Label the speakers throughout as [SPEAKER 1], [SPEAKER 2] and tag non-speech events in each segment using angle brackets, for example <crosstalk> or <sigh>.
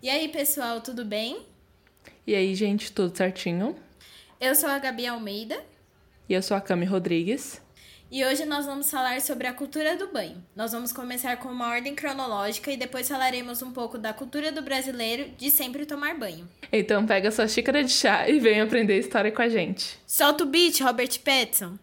[SPEAKER 1] E aí, pessoal, tudo bem?
[SPEAKER 2] E aí, gente, tudo certinho?
[SPEAKER 1] Eu sou a Gabi Almeida.
[SPEAKER 2] E eu sou a Cami Rodrigues.
[SPEAKER 1] E hoje nós vamos falar sobre a cultura do banho. Nós vamos começar com uma ordem cronológica e depois falaremos um pouco da cultura do brasileiro de sempre tomar banho.
[SPEAKER 2] Então pega sua xícara de chá e vem aprender história com a gente.
[SPEAKER 1] Solta o beat, Robert Pattinson.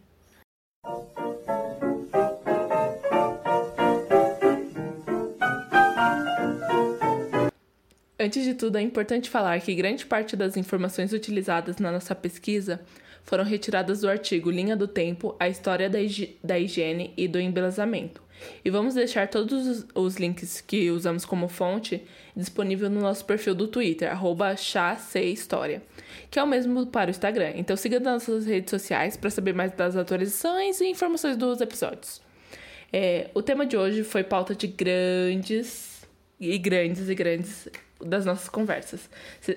[SPEAKER 2] Antes de tudo, é importante falar que grande parte das informações utilizadas na nossa pesquisa foram retiradas do artigo Linha do Tempo, a história da, da higiene e do embelezamento. E vamos deixar todos os, links que usamos como fonte disponível no nosso perfil do Twitter, arroba história, que é o mesmo para o Instagram. Então siga nas nossas redes sociais para saber mais das atualizações e informações dos episódios. É, o tema de hoje foi pauta de grandes e grandes e grandes das nossas conversas.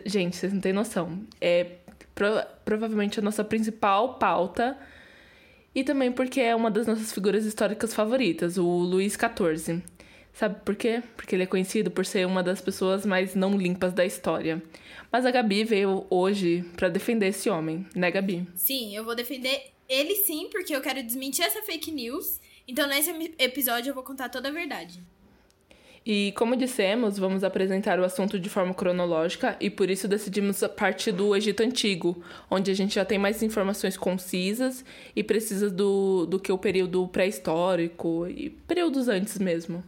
[SPEAKER 2] Gente, vocês não têm noção. É pro, provavelmente a nossa principal pauta. E também porque é uma das nossas figuras históricas favoritas, o Luís XIV. Sabe por quê? Porque ele é conhecido por ser uma das pessoas mais não limpas da história. Mas a Gabi veio hoje para defender esse homem, né, Gabi?
[SPEAKER 1] Sim, eu vou defender ele sim, porque eu quero desmentir essa fake news. Então, nesse episódio, eu vou contar toda a verdade.
[SPEAKER 2] E como dissemos, vamos apresentar o assunto de forma cronológica e por isso decidimos partir do Egito Antigo, onde a gente já tem mais informações concisas e precisas do, do que o período pré-histórico e períodos antes mesmo.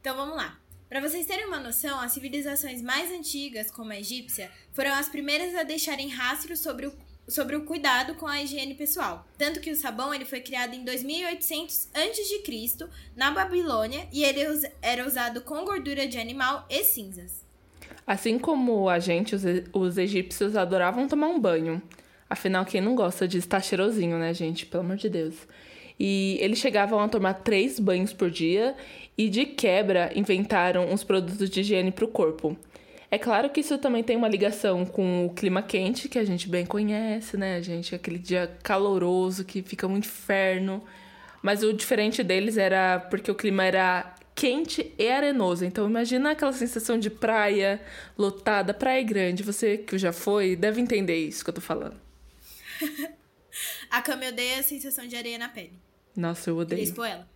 [SPEAKER 1] Então vamos lá. Para vocês terem uma noção, as civilizações mais antigas, como a egípcia, foram as primeiras a deixarem rastros sobre o sobre o cuidado com a higiene pessoal. Tanto que o sabão ele foi criado em 2800 a.C. na Babilônia e ele era usado com gordura de animal e cinzas.
[SPEAKER 2] Assim como a gente, os, os egípcios adoravam tomar um banho. Afinal, quem não gosta de estar cheirosinho, né, gente? Pelo amor de Deus. E eles chegavam a tomar três banhos por dia e, de quebra, inventaram uns produtos de higiene para o corpo. É claro que isso também tem uma ligação com o clima quente, que a gente bem conhece, né, gente? Aquele dia caloroso que fica um inferno. Mas o diferente deles era porque o clima era quente e arenoso. Então imagina aquela sensação de praia lotada, praia grande. Você que já foi deve entender isso que eu tô falando. <laughs>
[SPEAKER 1] a Cami odeia a sensação de areia na pele.
[SPEAKER 2] Nossa, eu odeio.
[SPEAKER 1] Expor ela.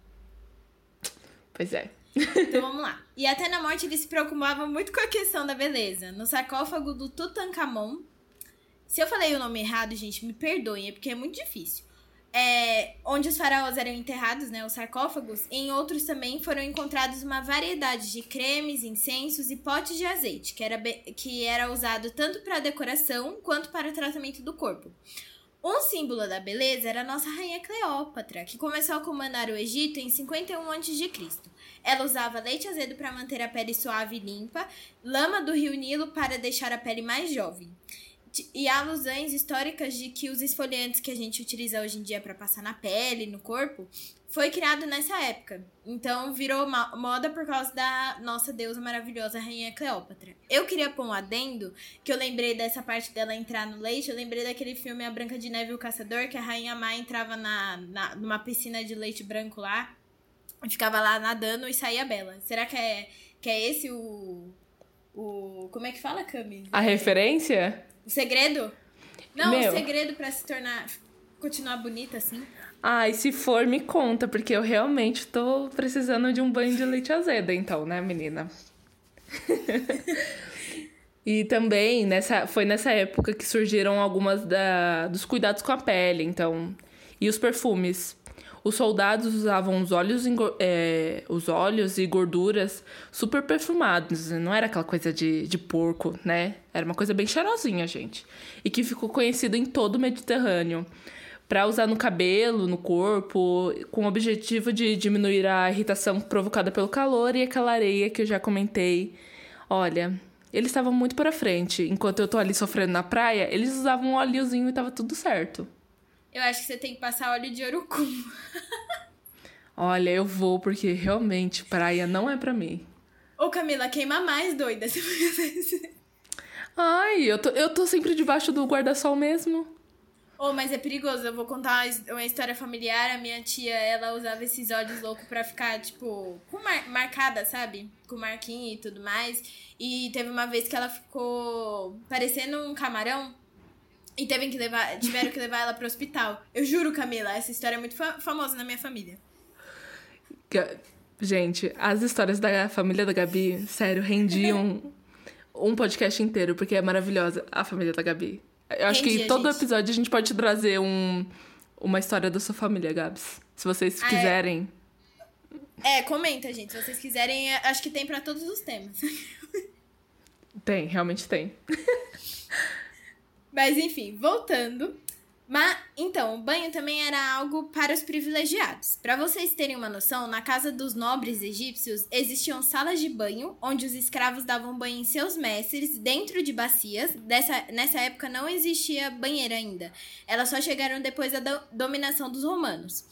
[SPEAKER 2] Pois é.
[SPEAKER 1] Então vamos lá. E até na morte ele se preocupava muito com a questão da beleza. No sarcófago do Tutankhamon. Se eu falei o nome errado, gente, me perdoem, é porque é muito difícil. É, onde os faraós eram enterrados, né, os sarcófagos, em outros também foram encontrados uma variedade de cremes, incensos e potes de azeite, que era, que era usado tanto para decoração quanto para o tratamento do corpo. Um símbolo da beleza era a nossa rainha Cleópatra, que começou a comandar o Egito em 51 a.C. Ela usava leite azedo para manter a pele suave e limpa, lama do rio Nilo para deixar a pele mais jovem. E alusões históricas de que os esfoliantes que a gente utiliza hoje em dia para passar na pele, no corpo, foi criado nessa época. Então virou moda por causa da nossa deusa maravilhosa Rainha Cleópatra. Eu queria pôr um adendo, que eu lembrei dessa parte dela entrar no leite, eu lembrei daquele filme A Branca de Neve e o Caçador, que a Rainha Má entrava na, na, numa piscina de leite branco lá ficava lá nadando e saía bela. Será que é, que é esse o. o como é que fala, Cami?
[SPEAKER 2] A referência?
[SPEAKER 1] O segredo? Não, Meu. o segredo para se tornar. continuar bonita assim.
[SPEAKER 2] Ai, se for, me conta, porque eu realmente tô precisando de um banho de leite azedo, então, né, menina? <laughs> e também nessa, foi nessa época que surgiram algumas da, dos cuidados com a pele, então. E os perfumes. Os soldados usavam os óleos, é, os óleos e gorduras super perfumados. Não era aquela coisa de, de porco, né? Era uma coisa bem cheirosinha, gente. E que ficou conhecido em todo o Mediterrâneo. Para usar no cabelo, no corpo, com o objetivo de diminuir a irritação provocada pelo calor e aquela areia que eu já comentei. Olha, eles estavam muito para frente. Enquanto eu tô ali sofrendo na praia, eles usavam um óleozinho e tava tudo certo.
[SPEAKER 1] Eu acho que você tem que passar óleo de urucum.
[SPEAKER 2] Olha, eu vou porque realmente praia não é para mim.
[SPEAKER 1] Ô Camila, queima mais, doida. <laughs>
[SPEAKER 2] Ai, eu tô, eu tô sempre debaixo do guarda-sol mesmo.
[SPEAKER 1] Oh, mas é perigoso. Eu vou contar uma história familiar. A minha tia, ela usava esses olhos loucos pra ficar, tipo, com mar marcada, sabe? Com marquinho e tudo mais. E teve uma vez que ela ficou parecendo um camarão. E teve que levar, tiveram que levar ela pro hospital. Eu juro, Camila, essa história é muito fa famosa na minha família.
[SPEAKER 2] Gente, as histórias da família da Gabi, sério, rendiam um podcast inteiro, porque é maravilhosa a família da Gabi. Eu acho que todo gente. episódio a gente pode trazer um, uma história da sua família, Gabs. Se vocês ah, é? quiserem.
[SPEAKER 1] É? é, comenta, gente. Se vocês quiserem, acho que tem para todos os temas. <laughs>
[SPEAKER 2] Tem, realmente tem. <laughs>
[SPEAKER 1] Mas enfim, voltando. Mas então, o banho também era algo para os privilegiados. Para vocês terem uma noção, na casa dos nobres egípcios existiam salas de banho onde os escravos davam banho em seus mestres dentro de bacias. Dessa, nessa época não existia banheira ainda. Elas só chegaram depois da do, dominação dos romanos.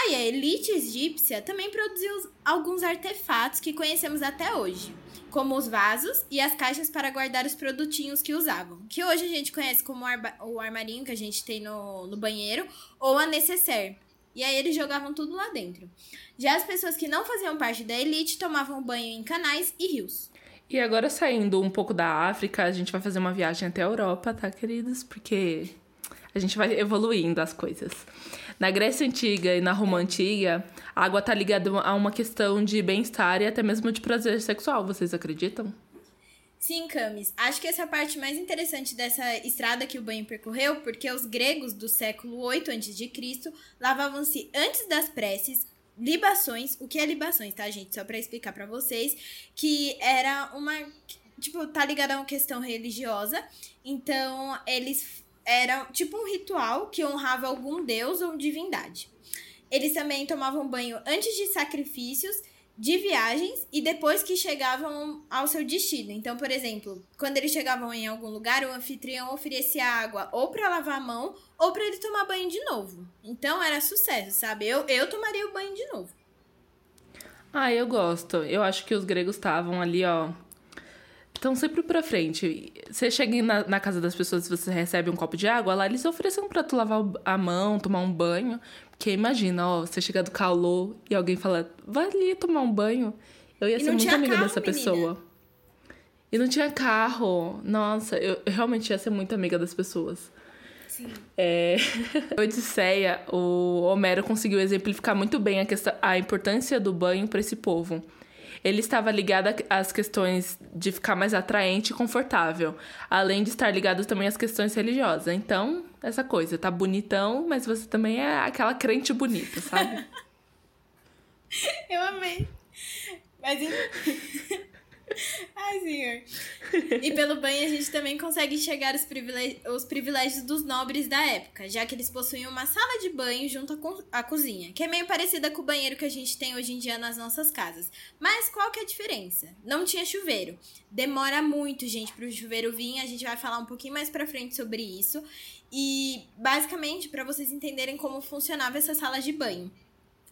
[SPEAKER 1] Aí a elite egípcia também produziu alguns artefatos que conhecemos até hoje como os vasos e as caixas para guardar os produtinhos que usavam, que hoje a gente conhece como o armarinho que a gente tem no, no banheiro ou a necessaire. E aí eles jogavam tudo lá dentro. Já as pessoas que não faziam parte da elite tomavam banho em canais e rios.
[SPEAKER 2] E agora saindo um pouco da África, a gente vai fazer uma viagem até a Europa, tá, queridos? Porque a gente vai evoluindo as coisas. Na Grécia Antiga e na Roma Antiga, a água está ligada a uma questão de bem-estar e até mesmo de prazer sexual, vocês acreditam?
[SPEAKER 1] Sim, Camis. Acho que essa é parte mais interessante dessa estrada que o banho percorreu, porque os gregos do século 8 a.C. lavavam-se antes das preces, libações. O que é libações, tá, gente? Só para explicar para vocês, que era uma tipo, tá ligada a uma questão religiosa. Então, eles era tipo um ritual que honrava algum deus ou divindade. Eles também tomavam banho antes de sacrifícios, de viagens e depois que chegavam ao seu destino. Então, por exemplo, quando eles chegavam em algum lugar, o anfitrião oferecia água ou para lavar a mão ou para ele tomar banho de novo. Então era sucesso, sabe? Eu, eu tomaria o banho de novo.
[SPEAKER 2] Ah, eu gosto. Eu acho que os gregos estavam ali, ó, estão sempre pra frente. Você chega na, na, casa das pessoas e você recebe um copo de água, lá eles oferecem pra tu lavar a mão, tomar um banho. Porque imagina, ó, você chega do calor e alguém fala, vai ali tomar um banho. Eu ia e ser muito amiga carro, dessa menina. pessoa. E não tinha carro. Nossa, eu, eu realmente ia ser muito amiga das pessoas.
[SPEAKER 1] Sim.
[SPEAKER 2] É... <laughs> Odisseia, o Homero conseguiu exemplificar muito bem a, questão, a importância do banho para esse povo ele estava ligado às questões de ficar mais atraente e confortável, além de estar ligado também às questões religiosas. Então, essa coisa, tá bonitão, mas você também é aquela crente bonita, sabe? <laughs>
[SPEAKER 1] Eu amei. Mas <laughs> Ai, senhor. E pelo banho a gente também consegue enxergar os, os privilégios dos nobres da época, já que eles possuíam uma sala de banho junto à, co cozinha, que é meio parecida com o banheiro que a gente tem hoje em dia nas nossas casas. Mas qual que é a diferença? Não tinha chuveiro. Demora muito, gente, para o chuveiro vir. A gente vai falar um pouquinho mais pra frente sobre isso. E, basicamente, para vocês entenderem como funcionava essa sala de banho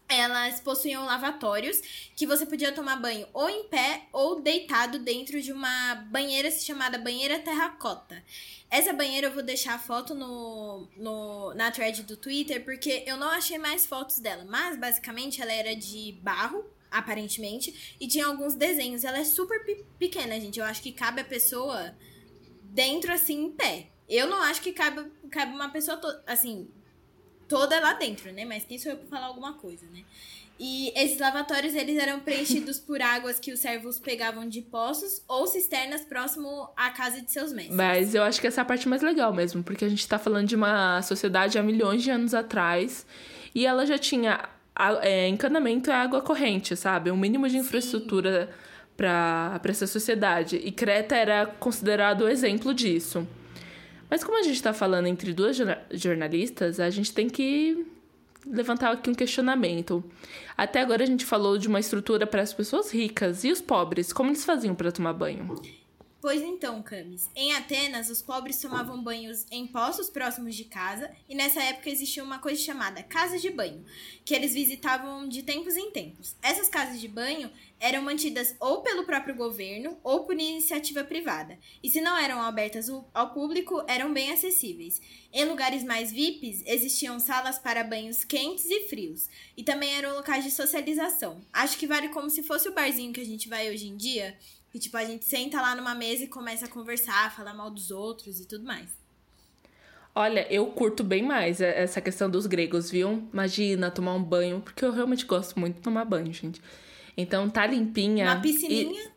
[SPEAKER 1] elas possuíam lavatórios que você podia tomar banho ou em pé ou deitado dentro de uma banheira chamada banheira terracota. Essa banheira eu vou deixar a foto no, no, na thread do Twitter porque eu não achei mais fotos dela, mas basicamente ela era de barro, aparentemente, e tinha alguns desenhos. Ela é super pequena, gente. Eu acho que cabe a pessoa dentro assim em pé. Eu não acho que cabe, cabe uma pessoa assim, toda lá dentro, né? Mas quem sou eu pra falar alguma coisa, né? E esses lavatórios, eles eram preenchidos por águas que os servos pegavam de poços ou cisternas próximo à casa de seus mestres.
[SPEAKER 2] Mas eu acho que essa é a parte mais legal mesmo, porque a gente tá falando de uma sociedade há milhões de anos atrás e ela já tinha é, encanamento e água corrente, sabe? Um mínimo de infraestrutura para essa sociedade. E Creta era considerado o exemplo disso. Mas como a gente está falando entre duas jornalistas, a gente tem que levantar aqui um questionamento. Até agora a gente falou de uma estrutura para as pessoas ricas e os pobres, como eles faziam para tomar banho?
[SPEAKER 1] Pois então, Camis. Em Atenas, os pobres tomavam banhos em poços próximos de casa, e nessa época existia uma coisa chamada casa de banho, que eles visitavam de tempos em tempos. Essas casas de banho eram mantidas ou pelo próprio governo ou por iniciativa privada. E se não eram abertas ao público, eram bem acessíveis. Em lugares mais VIPs, existiam salas para banhos quentes e frios. E também eram locais de socialização. Acho que vale como se fosse o barzinho que a gente vai hoje em dia. Que tipo, a gente senta lá numa mesa e começa a conversar, falar mal dos outros e tudo mais.
[SPEAKER 2] Olha, eu curto bem mais essa questão dos gregos, viu? Imagina tomar um banho, porque eu realmente gosto muito de tomar banho, gente. Então tá limpinha.
[SPEAKER 1] Uma piscininha? E,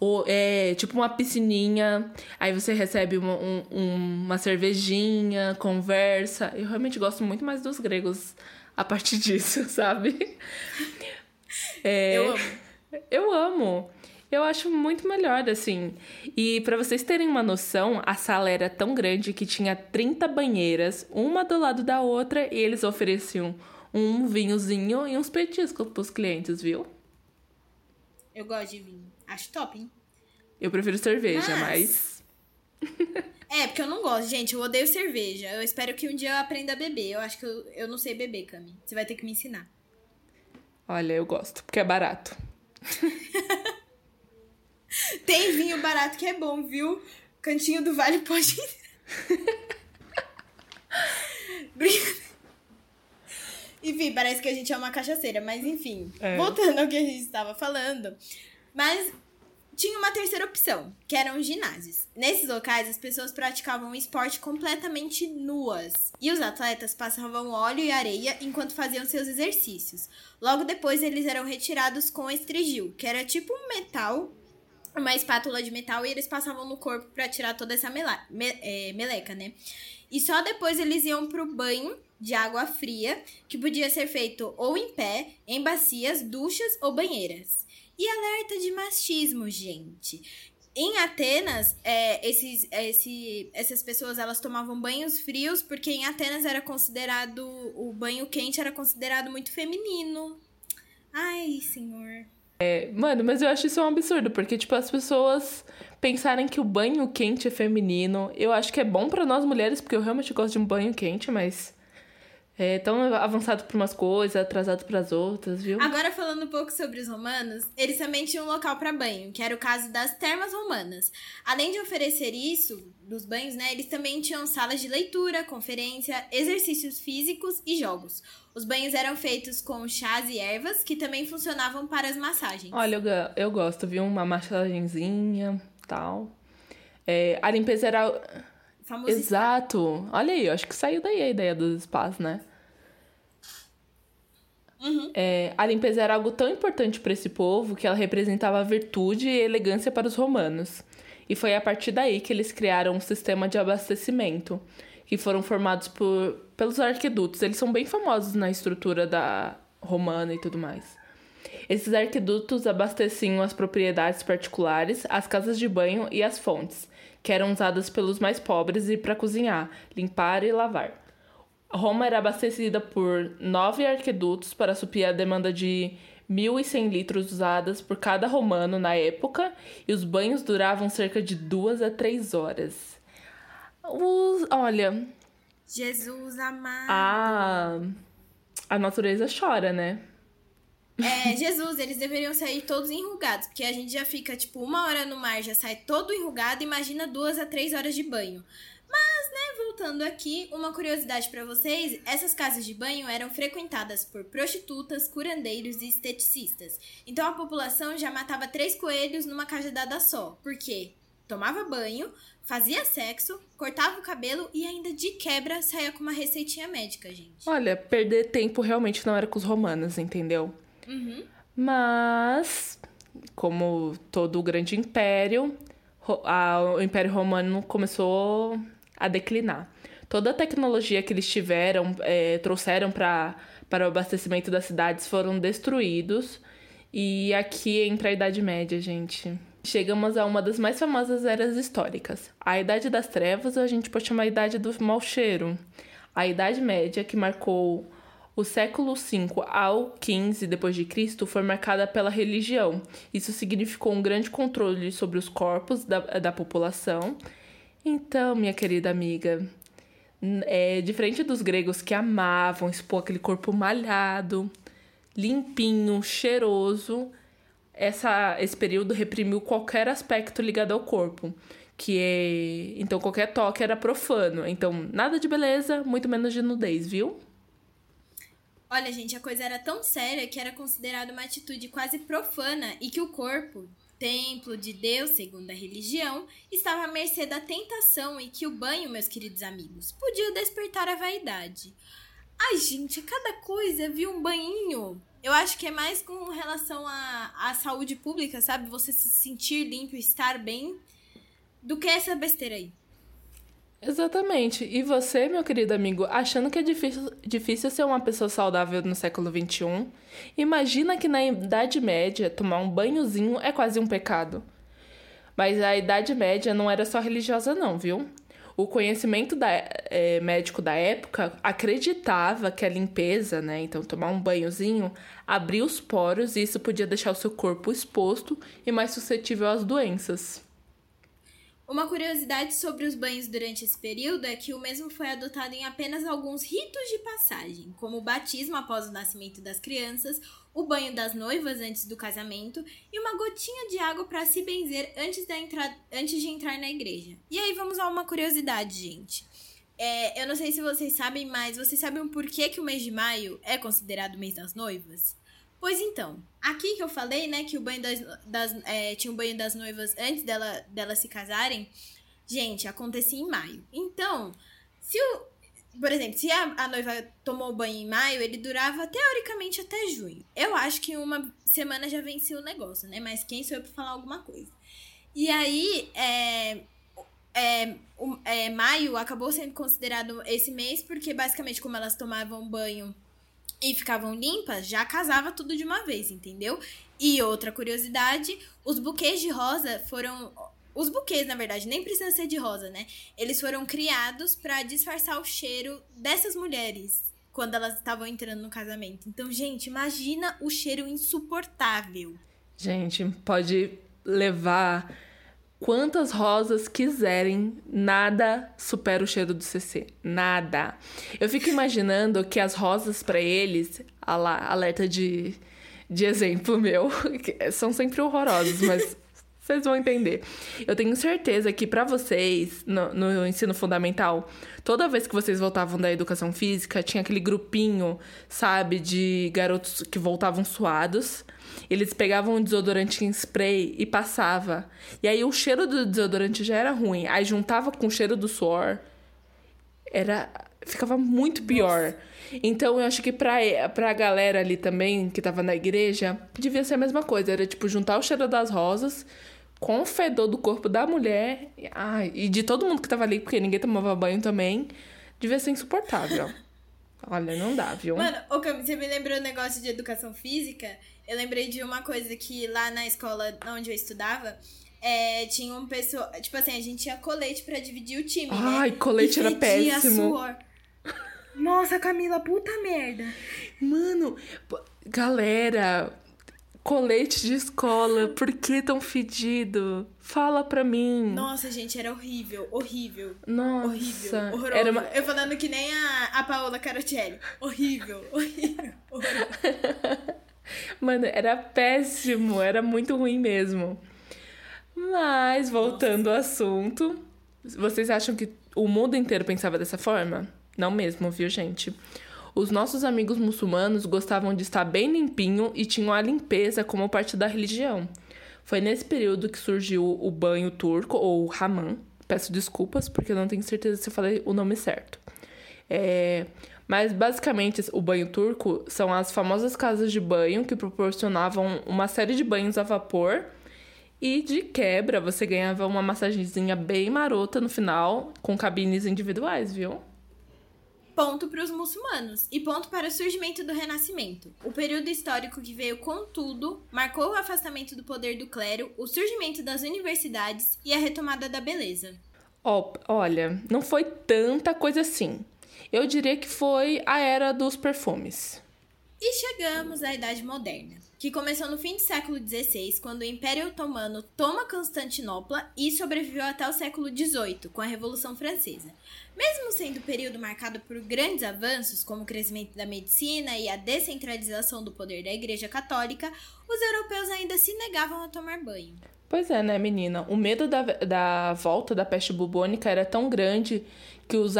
[SPEAKER 2] ou, é, tipo uma piscininha. Aí você recebe uma, um, uma cervejinha, conversa. Eu realmente gosto muito mais dos gregos a partir <laughs> disso, sabe?
[SPEAKER 1] É, eu amo.
[SPEAKER 2] Eu amo. Eu acho muito melhor, assim. E para vocês terem uma noção, a sala era tão grande que tinha 30 banheiras, uma do lado da outra, e eles ofereciam um vinhozinho e uns petiscos pros clientes, viu?
[SPEAKER 1] Eu gosto de vinho. Acho top, hein?
[SPEAKER 2] Eu prefiro cerveja, mas.
[SPEAKER 1] mas... <laughs> é, porque eu não gosto, gente. Eu odeio cerveja. Eu espero que um dia eu aprenda a beber. Eu acho que eu, eu não sei beber, Cami. Você vai ter que me ensinar.
[SPEAKER 2] Olha, eu gosto, porque é barato. <laughs>
[SPEAKER 1] Tem vinho barato que é bom, viu? Cantinho do Vale pode. <laughs> Enfim, parece que a gente é uma cachaceira, mas enfim. É. Voltando ao que a gente estava falando. Mas tinha uma terceira opção, que eram os ginásios. Nesses locais, as pessoas praticavam um esporte completamente nuas. E os atletas passavam óleo e areia enquanto faziam seus exercícios. Logo depois, eles eram retirados com estrigil, que era tipo um metal, uma espátula de metal, e eles passavam no corpo para tirar toda essa mela, me, é, meleca, né? E só depois eles iam pro banho de água fria, que podia ser feito ou em pé, em bacias, duchas ou banheiras. E alerta de machismo, gente. Em Atenas, é, esses, esse, essas pessoas elas tomavam banhos frios porque em Atenas era considerado o banho quente era considerado muito feminino. Ai, senhor.
[SPEAKER 2] É, mano, mas eu acho isso um absurdo, porque, tipo, as pessoas pensarem que o banho quente é feminino. Eu acho que é bom para nós mulheres, porque eu realmente gosto de um banho quente, mas é tão avançado para umas coisas, atrasado para as outras, viu?
[SPEAKER 1] Agora falando um pouco sobre os romanos, eles também tinham um local para banho, que era o caso das termas romanas. Além de oferecer isso dos banhos, né, eles também tinham salas de leitura, conferência, exercícios físicos e jogos. Os banhos eram feitos com chás e ervas, que também funcionavam para as massagens.
[SPEAKER 2] Olha, eu, eu gosto, viu? Uma massagenzinha, tal. É, a limpeza era
[SPEAKER 1] famoso
[SPEAKER 2] Exato.
[SPEAKER 1] Spa.
[SPEAKER 2] Olha aí, eu acho que saiu daí a ideia dos spas, né?
[SPEAKER 1] Uhum.
[SPEAKER 2] É, a limpeza era algo tão importante para esse povo que ela representava virtude e elegância para os romanos. E foi a partir daí que eles criaram um sistema de abastecimento, que foram formados por, pelos arquedutos. Eles são bem famosos na estrutura da romana e tudo mais. Esses arquedutos abasteciam as propriedades particulares, as casas de banho e as fontes, que eram usadas pelos mais pobres e para cozinhar, limpar e lavar. Roma era abastecida por nove arquedutos para suprir a demanda de 1.100 litros usadas por cada romano na época, e os banhos duravam cerca de duas a três horas. Os, olha.
[SPEAKER 1] Jesus amado.
[SPEAKER 2] A, a natureza chora, né?
[SPEAKER 1] É, Jesus, eles deveriam sair todos enrugados, porque a gente já fica, tipo, uma hora no mar, já sai todo enrugado, imagina duas a três horas de banho. Mas, né, voltando aqui, uma curiosidade para vocês: essas casas de banho eram frequentadas por prostitutas, curandeiros e esteticistas. Então a população já matava três coelhos numa cajadada só. Por quê? Tomava banho, fazia sexo, cortava o cabelo e ainda de quebra saía com uma receitinha médica, gente.
[SPEAKER 2] Olha, perder tempo realmente não era com os romanos, entendeu?
[SPEAKER 1] Uhum.
[SPEAKER 2] Mas, como todo o grande império, o Império Romano começou a declinar. Toda a tecnologia que eles tiveram, é, trouxeram para o abastecimento das cidades foram destruídos. E aqui entra a Idade Média, gente. Chegamos a uma das mais famosas eras históricas. A Idade das Trevas, a gente pode chamar a Idade do Mau Cheiro. A Idade Média, que marcou o século V ao XV d.C. foi marcada pela religião. Isso significou um grande controle sobre os corpos da, da população. Então, minha querida amiga, é, diferente dos gregos que amavam expor aquele corpo malhado, limpinho, cheiroso, essa, esse período reprimiu qualquer aspecto ligado ao corpo. Que é. Então, qualquer toque era profano. Então, nada de beleza, muito menos de nudez, viu?
[SPEAKER 1] Olha, gente, a coisa era tão séria que era considerada uma atitude quase profana e que o corpo, templo de Deus, segundo a religião, estava à mercê da tentação e que o banho, meus queridos amigos, podia despertar a vaidade. Ai, gente, cada coisa, viu? Um banhinho. Eu acho que é mais com relação à, à saúde pública, sabe? Você se sentir limpo, estar bem, do que essa besteira aí.
[SPEAKER 2] Exatamente. E você, meu querido amigo, achando que é difícil, difícil ser uma pessoa saudável no século XXI? Imagina que na Idade Média tomar um banhozinho é quase um pecado. Mas a Idade Média não era só religiosa, não, viu? O conhecimento da, é, médico da época acreditava que a limpeza, né, então tomar um banhozinho, abria os poros e isso podia deixar o seu corpo exposto e mais suscetível às doenças.
[SPEAKER 1] Uma curiosidade sobre os banhos durante esse período é que o mesmo foi adotado em apenas alguns ritos de passagem, como o batismo após o nascimento das crianças, o banho das noivas antes do casamento e uma gotinha de água para se benzer antes, da entrada, antes de entrar na igreja. E aí vamos a uma curiosidade, gente. É, eu não sei se vocês sabem, mas vocês sabem o porquê que o mês de maio é considerado o mês das noivas? Pois então, aqui que eu falei, né, que o banho das, das é, tinha o banho das noivas antes dela, delas se casarem, gente, acontecia em maio. Então, se o. Por exemplo, se a, a noiva tomou banho em maio, ele durava teoricamente até junho. Eu acho que uma semana já venceu o negócio, né? Mas quem sou eu pra falar alguma coisa? E aí, é, é, o, é, maio acabou sendo considerado esse mês porque, basicamente, como elas tomavam banho e ficavam limpas, já casava tudo de uma vez, entendeu? E outra curiosidade, os buquês de rosa foram os buquês, na verdade, nem precisa ser de rosa, né? Eles foram criados para disfarçar o cheiro dessas mulheres quando elas estavam entrando no casamento. Então, gente, imagina o cheiro insuportável.
[SPEAKER 2] Gente, pode levar quantas rosas quiserem, nada supera o cheiro do CC. Nada. Eu fico imaginando que as rosas para eles, alerta de, de exemplo meu, <laughs> são sempre horrorosas, mas vocês vão entender. Eu tenho certeza que para vocês, no, no, ensino fundamental, toda vez que vocês voltavam da educação física, tinha aquele grupinho, sabe, de garotos que voltavam suados. Eles pegavam um desodorante em spray e passava. E aí o cheiro do desodorante já era ruim. Aí juntava com o cheiro do suor. Era. Ficava muito pior. Nossa. Então eu acho que pra, pra galera ali também, que tava na igreja, devia ser a mesma coisa. Era tipo juntar o cheiro das rosas com o fedor do corpo da mulher. Ai, e de todo mundo que tava ali, porque ninguém tomava banho também. Devia ser insuportável. <laughs> Olha, não dá, viu?
[SPEAKER 1] Mano, você me lembrou o um negócio de educação física? Eu lembrei de uma coisa que lá na escola onde eu estudava, é, tinha um pessoal. Tipo assim, a gente tinha colete pra dividir o time. Né?
[SPEAKER 2] Ai,
[SPEAKER 1] né?
[SPEAKER 2] colete era péssimo. Suor.
[SPEAKER 1] Nossa, Camila, puta merda.
[SPEAKER 2] Mano, galera, colete de escola, por que tão fedido? Fala pra mim.
[SPEAKER 1] Nossa, gente, era horrível, horrível.
[SPEAKER 2] Nossa.
[SPEAKER 1] Horrível, horroroso. Era uma... Eu falando que nem a, a Paola Carotelli. Horrível, <laughs> horrível, horrível.
[SPEAKER 2] Mano, era péssimo, era muito ruim mesmo. Mas, voltando Nossa. ao assunto, vocês acham que o mundo inteiro pensava dessa forma? Não mesmo, viu, gente? Os nossos amigos muçulmanos gostavam de estar bem limpinho e tinham a limpeza como parte da religião. Foi nesse período que surgiu o banho turco, ou Hammam. Peço desculpas, porque eu não tenho certeza se eu falei o nome certo. É... Mas basicamente o banho turco são as famosas casas de banho que proporcionavam uma série de banhos a vapor e de quebra você ganhava uma massagenzinha bem marota no final com cabines individuais, viu?
[SPEAKER 1] Ponto para os muçulmanos e ponto para o surgimento do Renascimento. O período histórico que veio com tudo marcou o afastamento do poder do clero, o surgimento das universidades e a retomada da beleza.
[SPEAKER 2] Oh, olha, não foi tanta coisa assim. Eu diria que foi a era dos perfumes.
[SPEAKER 1] E chegamos à Idade Moderna. Que começou no fim do século XVI, quando o Império Otomano toma Constantinopla e sobreviveu até o século XVIII, com a Revolução Francesa. Mesmo sendo um período marcado por grandes avanços, como o crescimento da medicina e a descentralização do poder da Igreja Católica, os europeus ainda se negavam a tomar banho.
[SPEAKER 2] Pois é, né, menina? O medo da, da volta da peste bubônica era tão grande que os,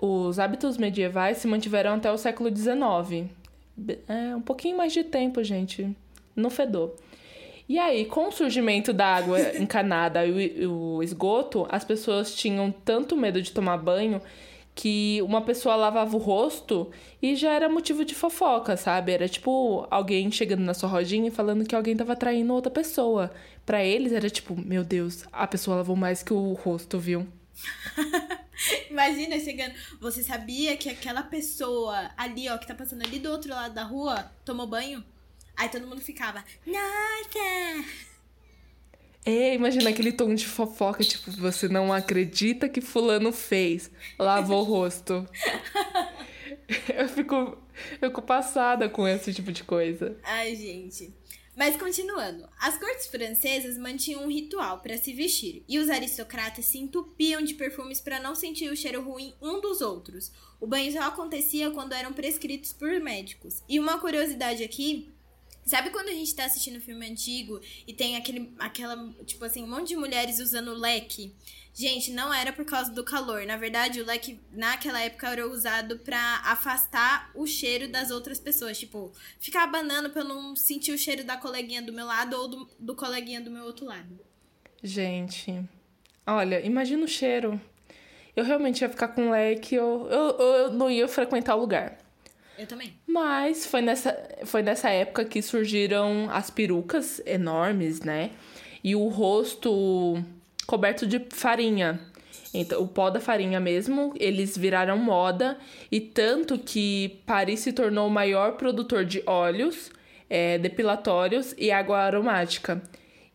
[SPEAKER 2] os hábitos medievais se mantiveram até o século XIX. É um pouquinho mais de tempo, gente. No fedor. E aí, com o surgimento da água <laughs> encanada e o esgoto, as pessoas tinham tanto medo de tomar banho que uma pessoa lavava o rosto e já era motivo de fofoca, sabe? Era tipo alguém chegando na sua rodinha e falando que alguém tava traindo outra pessoa. Para eles era tipo, meu Deus, a pessoa lavou mais que o rosto, viu? <laughs> <laughs>
[SPEAKER 1] Imagina chegando. Você sabia que aquela pessoa ali, ó, que tá passando ali do outro lado da rua, tomou banho? Aí todo mundo ficava, nossa!
[SPEAKER 2] É, imagina aquele tom de fofoca, tipo, você não acredita que fulano fez. Lavou o rosto. <laughs> eu fico. Eu fico passada com esse tipo de coisa.
[SPEAKER 1] Ai, gente. Mas continuando, as cortes francesas mantinham um ritual para se vestir e os aristocratas se entupiam de perfumes para não sentir o cheiro ruim um dos outros. O banho só acontecia quando eram prescritos por médicos. E uma curiosidade aqui Sabe quando a gente tá assistindo filme antigo e tem aquele, aquela, tipo assim, um monte de mulheres usando leque? Gente, não era por causa do calor. Na verdade, o leque naquela época era usado para afastar o cheiro das outras pessoas. Tipo, ficar abanando pra eu não sentir o cheiro da coleguinha do meu lado ou do, do coleguinha do meu outro lado.
[SPEAKER 2] Gente, olha, imagina o cheiro. Eu realmente ia ficar com leque, eu, eu, eu não ia frequentar o lugar.
[SPEAKER 1] Eu também.
[SPEAKER 2] Mas foi nessa, foi nessa época que surgiram as perucas enormes, né? E o rosto coberto de farinha. Então, o pó da farinha mesmo, eles viraram moda. E tanto que Paris se tornou o maior produtor de óleos, é, depilatórios e água aromática.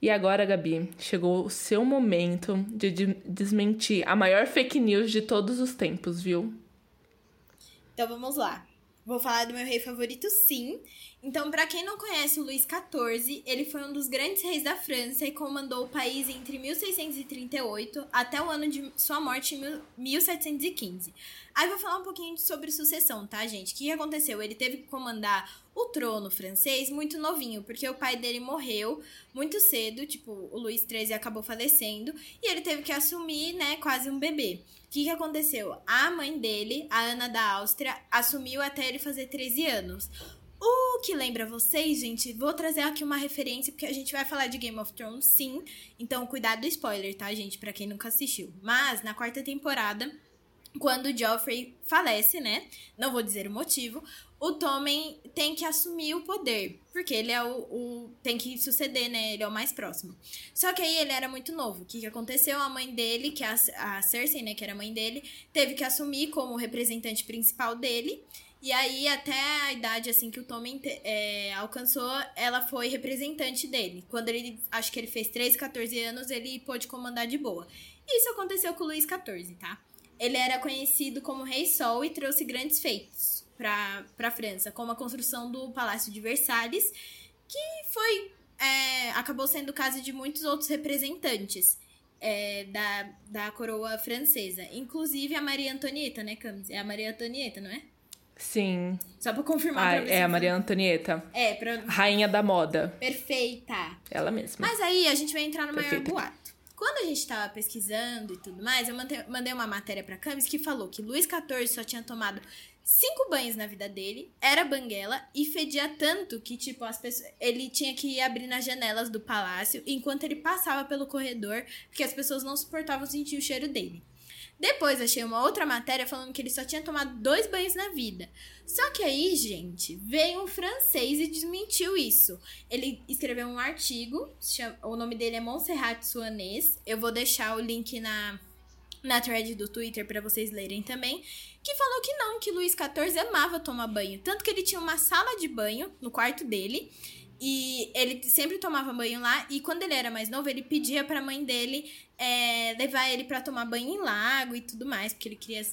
[SPEAKER 2] E agora, Gabi, chegou o seu momento de desmentir a maior fake news de todos os tempos, viu?
[SPEAKER 1] Então vamos lá. Vou falar do meu rei favorito, sim. Então, para quem não conhece o Luís XIV, ele foi um dos grandes reis da França e comandou o país entre 1638 até o ano de sua morte em 1715. Aí vou falar um pouquinho sobre sucessão, tá, gente? O que aconteceu? Ele teve que comandar o trono francês muito novinho, porque o pai dele morreu muito cedo, tipo, o Luís XIII acabou falecendo, e ele teve que assumir, né, quase um bebê. O que, que aconteceu? A mãe dele, a Ana da Áustria, assumiu até ele fazer 13 anos. O que lembra vocês, gente? Vou trazer aqui uma referência, porque a gente vai falar de Game of Thrones, sim. Então, cuidado do spoiler, tá, gente? Pra quem nunca assistiu. Mas, na quarta temporada, quando Joffrey falece, né? Não vou dizer o motivo. O Tommen tem que assumir o poder, porque ele é o, o, tem que suceder, né? Ele é o mais próximo. Só que aí ele era muito novo. O que, que aconteceu? A mãe dele, que é a, a Cersei, né, que era a mãe dele, teve que assumir como representante principal dele. E aí, até a idade assim que o Tommen é, alcançou, ela foi representante dele. Quando ele, acho que ele fez 13, 14 anos, ele pôde comandar de boa. Isso aconteceu com o Luís XIV, tá? Ele era conhecido como Rei Sol e trouxe grandes feitos para a França, como a construção do Palácio de Versalhes, que foi é, acabou sendo casa de muitos outros representantes é, da, da coroa francesa, inclusive a Maria Antonieta, né, Camis? É a Maria Antonieta, não é?
[SPEAKER 2] Sim.
[SPEAKER 1] Só pra confirmar
[SPEAKER 2] ah, pra É a Maria Antonieta.
[SPEAKER 1] É, pra...
[SPEAKER 2] Rainha da moda.
[SPEAKER 1] Perfeita.
[SPEAKER 2] Ela mesma.
[SPEAKER 1] Mas aí a gente vai entrar no Perfeita. maior boato. Quando a gente estava pesquisando e tudo mais, eu mandei uma matéria para Camis que falou que Luís XIV só tinha tomado cinco banhos na vida dele, era banguela e fedia tanto que, tipo, as pessoas, ele tinha que ir abrir nas janelas do palácio enquanto ele passava pelo corredor, porque as pessoas não suportavam sentir o cheiro dele. Depois achei uma outra matéria falando que ele só tinha tomado dois banhos na vida. Só que aí, gente, veio um francês e desmentiu isso. Ele escreveu um artigo, o nome dele é Montserrat Suanês. Eu vou deixar o link na, na thread do Twitter para vocês lerem também. Que falou que não, que Luís XIV amava tomar banho. Tanto que ele tinha uma sala de banho no quarto dele. E ele sempre tomava banho lá. E quando ele era mais novo, ele pedia pra mãe dele é, levar ele para tomar banho em lago e tudo mais, porque ele queria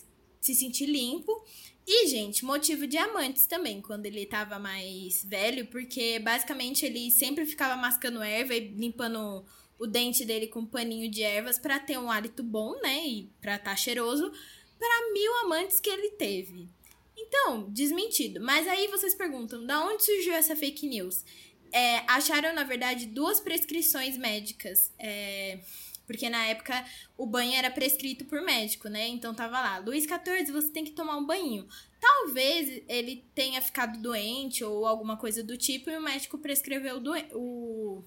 [SPEAKER 1] se sentir limpo. E, gente, motivo de amantes também, quando ele tava mais velho, porque basicamente ele sempre ficava mascando erva e limpando o dente dele com um paninho de ervas para ter um hálito bom, né? E pra estar tá cheiroso, para mil amantes que ele teve. Então, desmentido. Mas aí vocês perguntam, da onde surgiu essa fake news? É, acharam, na verdade, duas prescrições médicas. É, porque na época o banho era prescrito por médico, né? Então tava lá, Luiz XIV, você tem que tomar um banho. Talvez ele tenha ficado doente ou alguma coisa do tipo e o médico prescreveu o,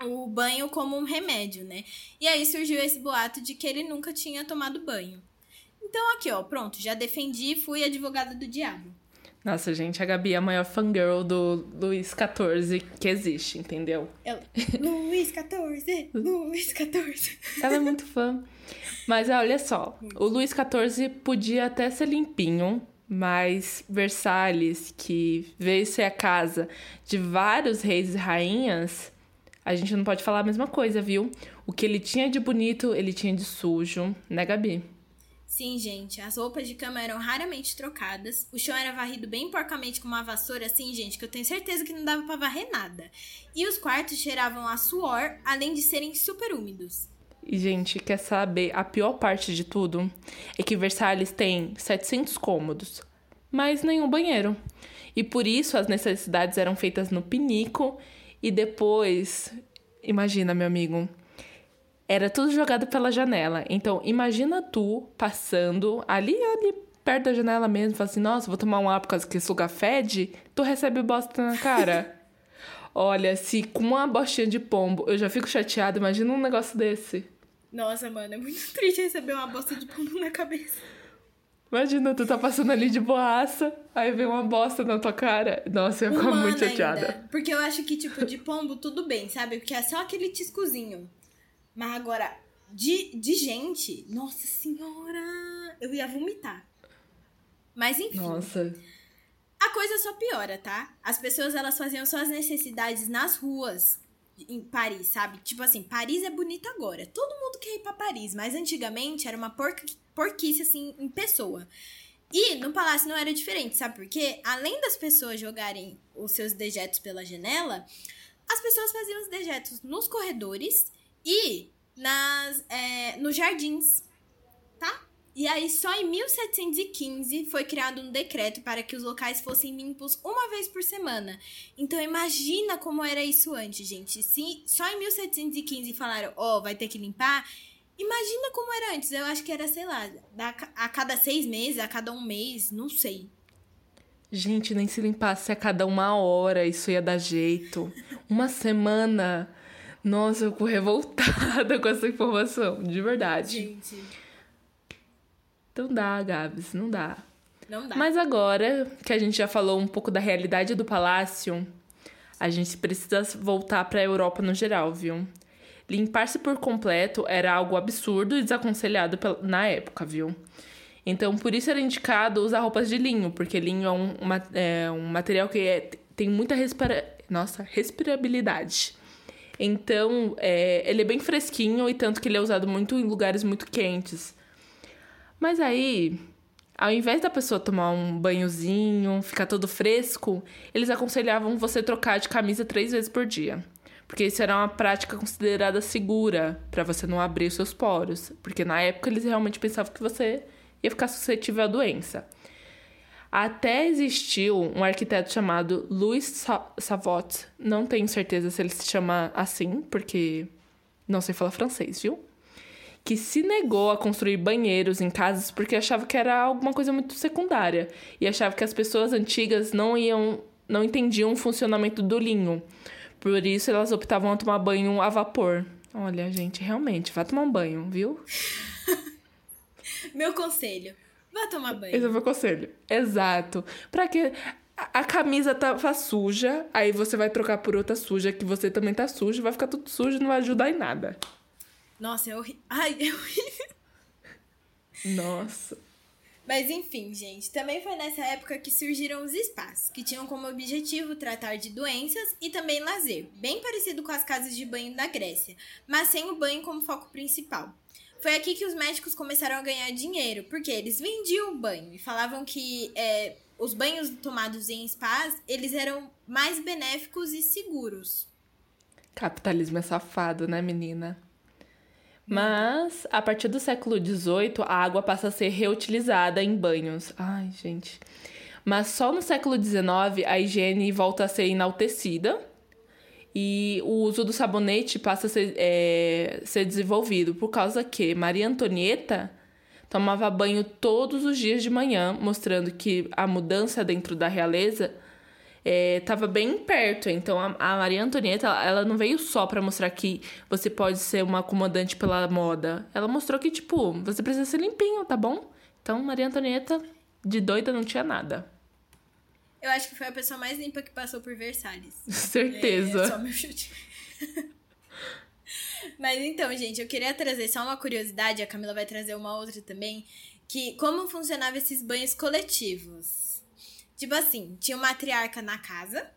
[SPEAKER 1] o banho como um remédio, né? E aí surgiu esse boato de que ele nunca tinha tomado banho. Então aqui, ó, pronto, já defendi, fui advogada do diabo.
[SPEAKER 2] Nossa, gente, a Gabi é a maior fangirl do Luiz XIV que existe, entendeu?
[SPEAKER 1] Ela... Luiz XIV, Luiz XIV. <laughs>
[SPEAKER 2] Ela é muito fã. Mas olha só, o Luiz XIV podia até ser limpinho, mas Versalhes, que veio ser a casa de vários reis e rainhas, a gente não pode falar a mesma coisa, viu? O que ele tinha de bonito, ele tinha de sujo, né, Gabi?
[SPEAKER 1] Sim, gente, as roupas de cama eram raramente trocadas, o chão era varrido bem porcamente com uma vassoura assim, gente, que eu tenho certeza que não dava para varrer nada. E os quartos cheiravam a suor, além de serem super úmidos.
[SPEAKER 2] E, gente, quer saber a pior parte de tudo? É que Versalhes tem 700 cômodos, mas nenhum banheiro. E por isso as necessidades eram feitas no pinico e depois, imagina, meu amigo, era tudo jogado pela janela. Então, imagina tu passando ali, ali perto da janela mesmo, fala assim: "Nossa, vou tomar um ar por causa que esse lugar fede". Tu recebe bosta na cara. <laughs> Olha, se com uma bostinha de pombo eu já fico chateada, imagina um negócio desse.
[SPEAKER 1] Nossa, mano, é muito triste receber uma bosta de pombo na cabeça.
[SPEAKER 2] Imagina, tu tá passando ali de boaça, aí vem uma bosta na tua cara. Nossa, eu ia ficar muito chateada. Ainda.
[SPEAKER 1] Porque eu acho que, tipo, de pombo tudo bem, sabe? Porque é só aquele tiscozinho. Mas agora, de, de gente, nossa senhora, eu ia vomitar. Mas enfim.
[SPEAKER 2] Nossa.
[SPEAKER 1] A coisa só piora, tá? As pessoas elas faziam suas necessidades nas ruas em Paris, sabe? Tipo assim, Paris é bonita agora. Todo mundo quer ir pra Paris, mas antigamente era uma porca, porquice assim em pessoa. E no palácio não era diferente, sabe por quê? Além das pessoas jogarem os seus dejetos pela janela, as pessoas faziam os dejetos nos corredores e nas, é, nos jardins, tá? E aí, só em 1715 foi criado um decreto para que os locais fossem limpos uma vez por semana. Então, imagina como era isso antes, gente. Se só em 1715 falaram, ó, oh, vai ter que limpar. Imagina como era antes. Eu acho que era, sei lá, a cada seis meses, a cada um mês, não sei.
[SPEAKER 2] Gente, nem se limpasse a cada uma hora, isso ia dar jeito. Uma semana. Nossa, eu fico revoltada <laughs> com essa informação, de verdade.
[SPEAKER 1] Gente.
[SPEAKER 2] Não dá, Gabs, não dá.
[SPEAKER 1] Não dá.
[SPEAKER 2] Mas agora que a gente já falou um pouco da realidade do palácio, a gente precisa voltar para a Europa no geral, viu? Limpar-se por completo era algo absurdo e desaconselhado na época, viu? Então, por isso era indicado usar roupas de linho, porque linho é um, uma, é um material que é, tem muita respira... Nossa, respirabilidade. Então, é, ele é bem fresquinho e tanto que ele é usado muito em lugares muito quentes. Mas aí, ao invés da pessoa tomar um banhozinho, ficar todo fresco, eles aconselhavam você trocar de camisa três vezes por dia. Porque isso era uma prática considerada segura para você não abrir os seus poros. Porque na época eles realmente pensavam que você ia ficar suscetível à doença. Até existiu um arquiteto chamado Louis Savot. Não tenho certeza se ele se chama assim, porque não sei falar francês, viu? Que se negou a construir banheiros em casas porque achava que era alguma coisa muito secundária e achava que as pessoas antigas não iam, não entendiam o funcionamento do linho. Por isso elas optavam a tomar banho a vapor. Olha, gente, realmente, vá tomar um banho, viu? <laughs>
[SPEAKER 1] Meu conselho: Vai tomar banho.
[SPEAKER 2] Esse é o meu conselho. Exato. Pra que a camisa tava suja, aí você vai trocar por outra suja, que você também tá sujo, vai ficar tudo sujo, não vai ajudar em nada.
[SPEAKER 1] Nossa, é horrível. Ai, é horrível.
[SPEAKER 2] Nossa.
[SPEAKER 1] Mas enfim, gente, também foi nessa época que surgiram os spas, que tinham como objetivo tratar de doenças e também lazer, bem parecido com as casas de banho da Grécia, mas sem o banho como foco principal. Foi aqui que os médicos começaram a ganhar dinheiro, porque eles vendiam banho e falavam que é, os banhos tomados em spas, eles eram mais benéficos e seguros.
[SPEAKER 2] Capitalismo é safado, né, menina? Mas, a partir do século XVIII, a água passa a ser reutilizada em banhos. Ai, gente. Mas só no século XIX a higiene volta a ser enaltecida e o uso do sabonete passa a ser, é, ser desenvolvido por causa que Maria Antonieta tomava banho todos os dias de manhã, mostrando que a mudança dentro da realeza estava é, bem perto. Então a, a, Maria Antonieta ela não veio só para mostrar que você pode ser uma comandante pela moda. Ela mostrou que tipo você precisa ser limpinho, tá bom? Então Maria Antonieta de doida não tinha nada.
[SPEAKER 1] Eu acho que foi a pessoa mais limpa que passou por Versalhes.
[SPEAKER 2] Certeza.
[SPEAKER 1] É, só meu chute. <laughs> Mas então, gente, eu queria trazer só uma curiosidade, a Camila vai trazer uma outra também, que como funcionavam esses banhos coletivos. Tipo assim, tinha uma matriarca na casa,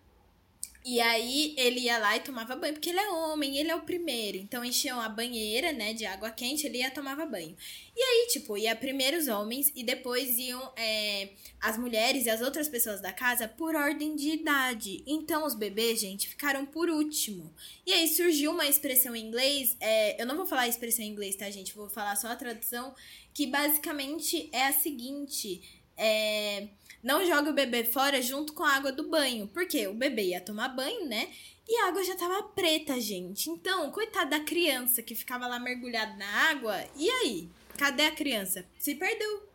[SPEAKER 1] e aí ele ia lá e tomava banho, porque ele é homem, ele é o primeiro. Então enchiam a banheira, né, de água quente, ele ia tomava banho. E aí, tipo, ia primeiro os homens e depois iam é, as mulheres e as outras pessoas da casa por ordem de idade. Então os bebês, gente, ficaram por último. E aí surgiu uma expressão em inglês, é, eu não vou falar a expressão em inglês, tá, gente? Vou falar só a tradução, que basicamente é a seguinte. É não jogue o bebê fora junto com a água do banho. Porque o bebê ia tomar banho, né? E a água já tava preta, gente. Então, coitada da criança que ficava lá mergulhada na água. E aí? Cadê a criança? Se perdeu.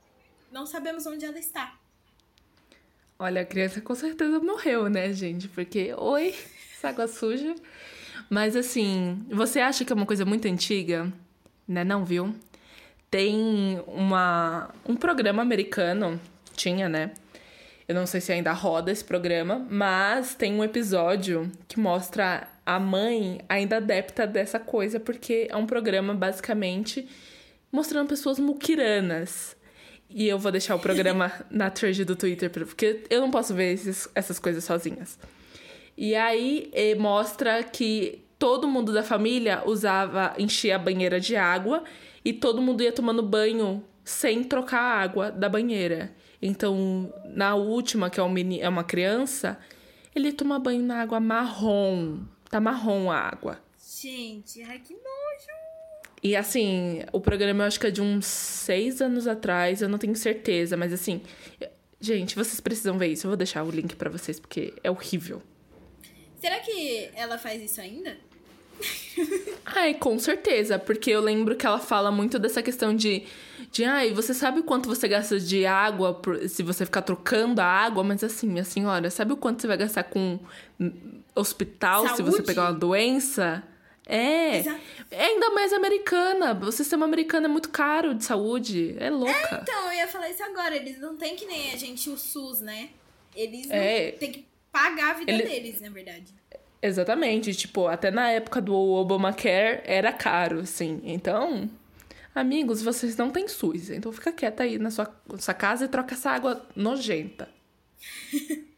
[SPEAKER 1] Não sabemos onde ela está.
[SPEAKER 2] Olha, a criança com certeza morreu, né, gente? Porque, oi, essa água suja. Mas assim, você acha que é uma coisa muito antiga? Né, não, viu? Tem uma, um programa americano, tinha, né? Eu não sei se ainda roda esse programa, mas tem um episódio que mostra a mãe ainda adepta dessa coisa, porque é um programa basicamente mostrando pessoas muquiranas. E eu vou deixar o programa <laughs> na thread do Twitter, porque eu não posso ver esses, essas coisas sozinhas. E aí mostra que todo mundo da família usava, enchia a banheira de água e todo mundo ia tomando banho sem trocar a água da banheira. Então, na última, que é, um meni, é uma criança, ele toma banho na água marrom. Tá marrom a água.
[SPEAKER 1] Gente, ai que nojo!
[SPEAKER 2] E assim, o programa eu acho que é de uns seis anos atrás, eu não tenho certeza, mas assim. Gente, vocês precisam ver isso. Eu vou deixar o link para vocês, porque é horrível.
[SPEAKER 1] Será que ela faz isso ainda?
[SPEAKER 2] Ai, com certeza, porque eu lembro que ela fala muito dessa questão de, de ai, você sabe o quanto você gasta de água por, se você ficar trocando a água? Mas assim, minha senhora, sabe o quanto você vai gastar com hospital Saúde? se você pegar uma doença? É. Exato. É ainda mais americana. O sistema americano é muito caro de saúde. É louca.
[SPEAKER 1] É, então, eu ia falar isso agora. Eles não têm que nem a gente o SUS, né? Eles é. têm que pagar a vida Ele... deles, na verdade.
[SPEAKER 2] Exatamente, tipo, até na época do Obamacare era caro, assim. Então, amigos, vocês não têm SUS, então fica quieta aí na sua, sua casa e troca essa água nojenta. <laughs>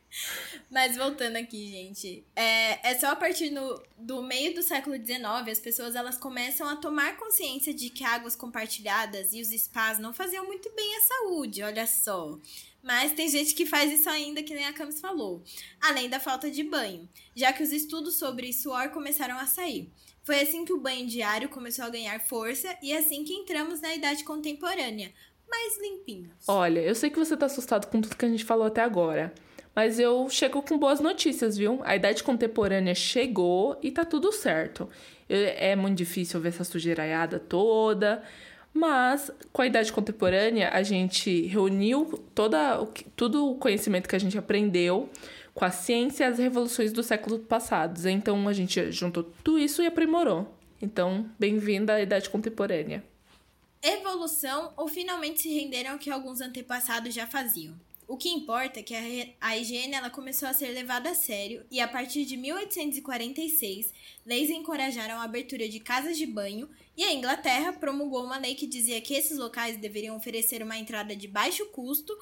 [SPEAKER 1] Mas voltando aqui, gente, é, é só a partir no, do meio do século XIX as pessoas elas começam a tomar consciência de que águas compartilhadas e os spas não faziam muito bem à saúde, olha só. Mas tem gente que faz isso ainda, que nem a Camis falou. Além da falta de banho, já que os estudos sobre suor começaram a sair. Foi assim que o banho diário começou a ganhar força e assim que entramos na idade contemporânea, mais limpinhos.
[SPEAKER 2] Olha, eu sei que você tá assustado com tudo que a gente falou até agora. Mas eu chego com boas notícias, viu? A idade contemporânea chegou e tá tudo certo. É muito difícil ver essa sujeiraiada toda. Mas, com a idade contemporânea, a gente reuniu toda, todo o conhecimento que a gente aprendeu com a ciência e as revoluções do século passados. Então, a gente juntou tudo isso e aprimorou. Então, bem-vinda à idade contemporânea.
[SPEAKER 1] Evolução ou finalmente se renderam ao que alguns antepassados já faziam? O que importa é que a higiene ela começou a ser levada a sério e a partir de 1846, leis encorajaram a abertura de casas de banho e a Inglaterra promulgou uma lei que dizia que esses locais deveriam oferecer uma entrada de baixo custo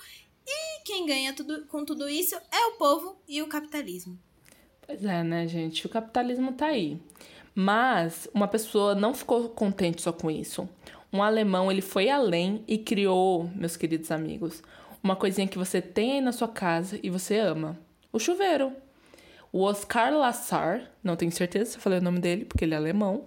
[SPEAKER 1] e quem ganha tudo, com tudo isso é o povo e o capitalismo.
[SPEAKER 2] Pois é, né, gente? O capitalismo tá aí. Mas uma pessoa não ficou contente só com isso. Um alemão, ele foi além e criou, meus queridos amigos, uma coisinha que você tem aí na sua casa e você ama. O chuveiro. O Oscar Lassar, não tenho certeza se eu falei o nome dele, porque ele é alemão.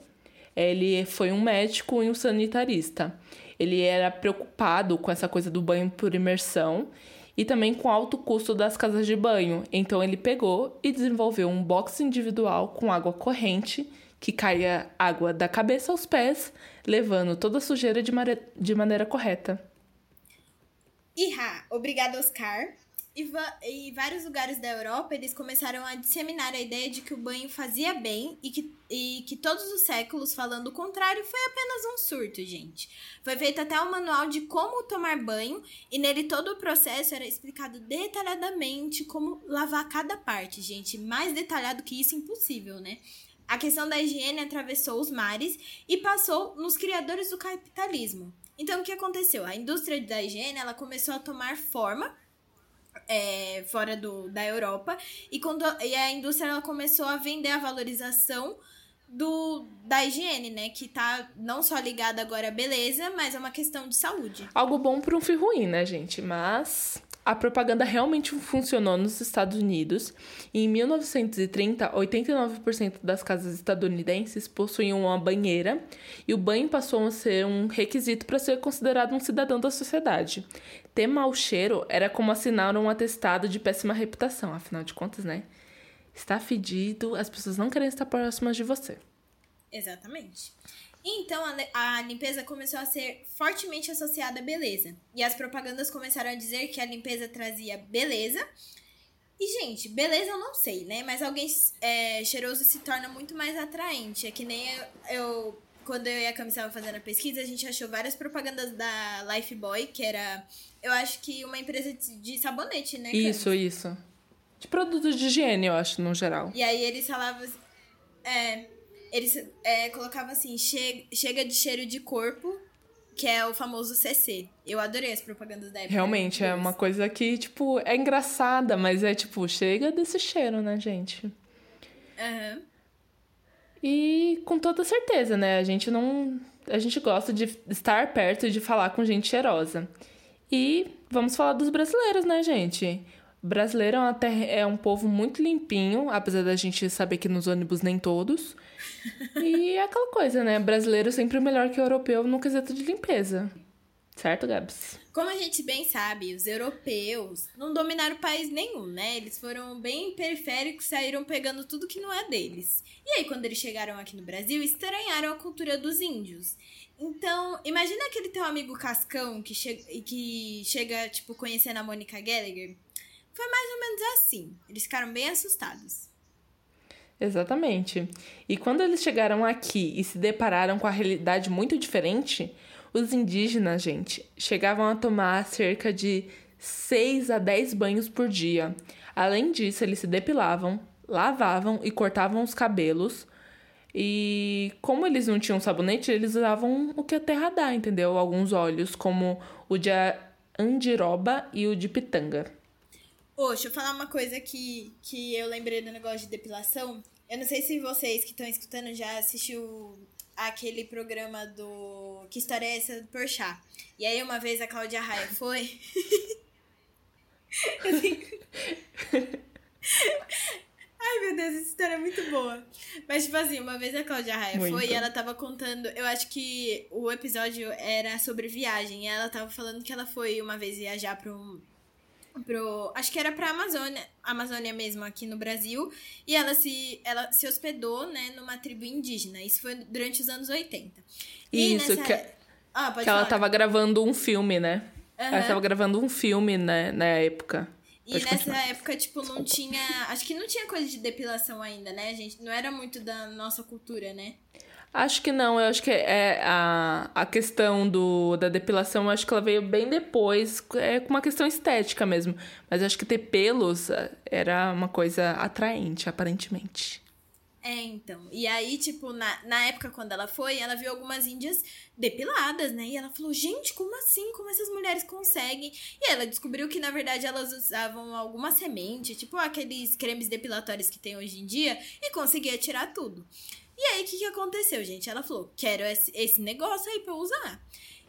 [SPEAKER 2] Ele foi um médico e um sanitarista. Ele era preocupado com essa coisa do banho por imersão e também com o alto custo das casas de banho. Então ele pegou e desenvolveu um box individual com água corrente que caia água da cabeça aos pés, levando toda a sujeira de, de maneira correta.
[SPEAKER 1] Iha, obrigada, Oscar. E, e, vários lugares da Europa eles começaram a disseminar a ideia de que o banho fazia bem e que, e que todos os séculos falando o contrário foi apenas um surto, gente. Foi feito até um manual de como tomar banho e nele todo o processo era explicado detalhadamente como lavar cada parte, gente. Mais detalhado que isso, impossível, né? A questão da higiene atravessou os mares e passou nos criadores do capitalismo. Então, o que aconteceu? A indústria da higiene ela começou a tomar forma é, fora do, da Europa e, quando, e a indústria ela começou a vender a valorização do, da higiene, né? Que tá não só ligada agora à beleza, mas é uma questão de saúde.
[SPEAKER 2] Algo bom para um fim ruim, né, gente? Mas a propaganda realmente funcionou nos Estados Unidos. E em 1930, 89% das casas estadunidenses possuíam uma banheira e o banho passou a ser um requisito para ser considerado um cidadão da sociedade. Ter mau cheiro era como assinar um atestado de péssima reputação, afinal de contas, né? Está fedido, as pessoas não querem estar próximas de você.
[SPEAKER 1] Exatamente. Então a, a, limpeza começou a ser fortemente associada à beleza. E as propagandas começaram a dizer que a limpeza trazia beleza. E, gente, beleza eu não sei, né? Mas alguém é, cheiroso se torna muito mais atraente. É que nem eu, eu quando eu e a Cami estavam fazendo a pesquisa, a gente achou várias propagandas da Lifebuoy, que era, eu acho que uma empresa de, de sabonete, né?
[SPEAKER 2] Isso, isso. De produtos de higiene, eu acho, no geral.
[SPEAKER 1] E aí eles falavam. É, eles é, colocavam assim, che chega de cheiro de corpo, que é o famoso CC. Eu adorei as propagandas da época.
[SPEAKER 2] Realmente, é uma coisa que, tipo, é engraçada, mas é tipo, chega desse cheiro, né, gente?
[SPEAKER 1] Aham. Uhum.
[SPEAKER 2] E com toda certeza, né? A gente não. A gente gosta de estar perto e de falar com gente cheirosa. E vamos falar dos brasileiros, né, gente? O brasileiro é, uma terra, é um povo muito limpinho, apesar da gente saber que nos ônibus nem todos. E é aquela coisa, né? Brasileiro sempre melhor que europeu no quesito de limpeza. Certo, Gabs?
[SPEAKER 1] Como a gente bem sabe, os europeus não dominaram país nenhum, né? Eles foram bem periféricos, saíram pegando tudo que não é deles. E aí, quando eles chegaram aqui no Brasil, estranharam a cultura dos índios. Então, imagina aquele teu amigo Cascão que, che que chega, tipo, conhecendo a Mônica Gallagher. Foi mais ou menos assim. Eles ficaram bem assustados.
[SPEAKER 2] Exatamente. E quando eles chegaram aqui e se depararam com a realidade muito diferente, os indígenas, gente, chegavam a tomar cerca de 6 a 10 banhos por dia. Além disso, eles se depilavam, lavavam e cortavam os cabelos. E como eles não tinham sabonete, eles usavam o que a terra dá, entendeu? Alguns óleos, como o de andiroba e o de pitanga.
[SPEAKER 1] Ô, deixa eu falar uma coisa que, que eu lembrei do negócio de depilação. Eu não sei se vocês que estão escutando já assistiu aquele programa do Que História é essa do Porchat. E aí uma vez a Cláudia Raia foi. <laughs> <laughs> Ai, meu Deus, essa história é muito boa. Mas, tipo assim, uma vez a Cláudia Raia muito. foi e ela tava contando. Eu acho que o episódio era sobre viagem. E ela tava falando que ela foi uma vez viajar pra um, pro acho que era para Amazônia Amazônia mesmo aqui no Brasil e ela se ela se hospedou né numa tribo indígena isso foi durante os anos 80
[SPEAKER 2] e isso nessa... que, ah, que ela tava gravando um filme né uhum. ela tava gravando um filme né na época
[SPEAKER 1] e nessa continuar. época, tipo, não Desculpa. tinha. Acho que não tinha coisa de depilação ainda, né, gente? Não era muito da nossa cultura, né?
[SPEAKER 2] Acho que não, eu acho que é a, a questão do, da depilação, eu acho que ela veio bem depois, é com uma questão estética mesmo. Mas acho que ter pelos é, era uma coisa atraente, aparentemente.
[SPEAKER 1] É, então. E aí, tipo, na, na época quando ela foi, ela viu algumas índias depiladas, né? E ela falou, gente, como assim? Como essas mulheres conseguem? E ela descobriu que, na verdade, elas usavam alguma semente, tipo aqueles cremes depilatórios que tem hoje em dia, e conseguia tirar tudo. E aí, o que, que aconteceu, gente? Ela falou: quero esse, esse negócio aí pra eu usar.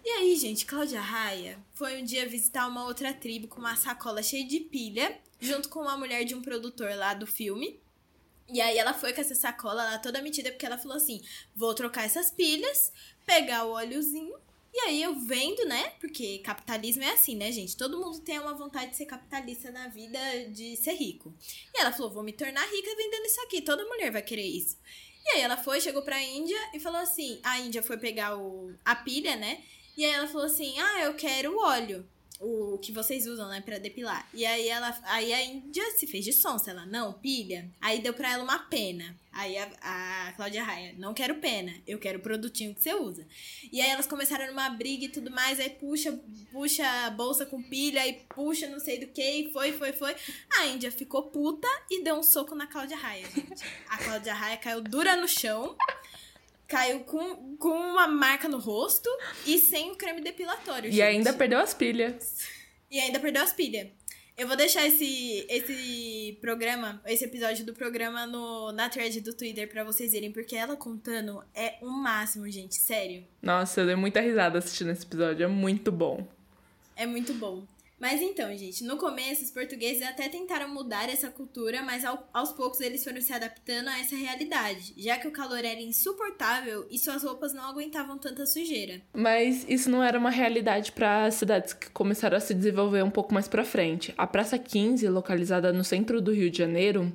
[SPEAKER 1] E aí, gente, Cláudia Raia foi um dia visitar uma outra tribo com uma sacola cheia de pilha, junto com uma mulher de um produtor lá do filme. E aí ela foi com essa sacola lá toda metida, porque ela falou assim: vou trocar essas pilhas, pegar o óleozinho. E aí eu vendo, né? Porque capitalismo é assim, né, gente? Todo mundo tem uma vontade de ser capitalista na vida, de ser rico. E ela falou: vou me tornar rica vendendo isso aqui. Toda mulher vai querer isso. E aí ela foi, chegou pra Índia e falou assim: a Índia foi pegar o, a pilha, né? E aí ela falou assim: ah, eu quero óleo o que vocês usam, né, para depilar. E aí ela, aí a Índia se fez de sonsa, ela, não, pilha. Aí deu para ela uma pena. Aí a, a Cláudia Raia, não quero pena, eu quero o produtinho que você usa. E aí elas começaram numa briga e tudo mais, aí puxa, puxa a bolsa com pilha, aí puxa não sei do que, e foi, foi, foi. A Índia ficou puta e deu um soco na Cláudia Raia, gente. A Cláudia Raia caiu dura no chão caiu com, com uma marca no rosto e sem o creme depilatório.
[SPEAKER 2] E
[SPEAKER 1] gente.
[SPEAKER 2] ainda perdeu as pilhas.
[SPEAKER 1] E ainda perdeu as pilhas. Eu vou deixar esse, esse programa, esse episódio do programa no, na thread do Twitter pra vocês verem, porque ela contando é o um máximo, gente, sério.
[SPEAKER 2] Nossa, eu dei muita risada assistindo esse episódio, é muito bom.
[SPEAKER 1] É muito bom. Mas então, gente, no começo os portugueses até tentaram mudar essa cultura, mas ao, aos poucos eles foram se adaptando a essa realidade, já que o calor era insuportável e suas roupas não aguentavam tanta sujeira.
[SPEAKER 2] Mas isso não era uma realidade para cidades que começaram a se desenvolver um pouco mais para frente. A Praça 15, localizada no centro do Rio de Janeiro,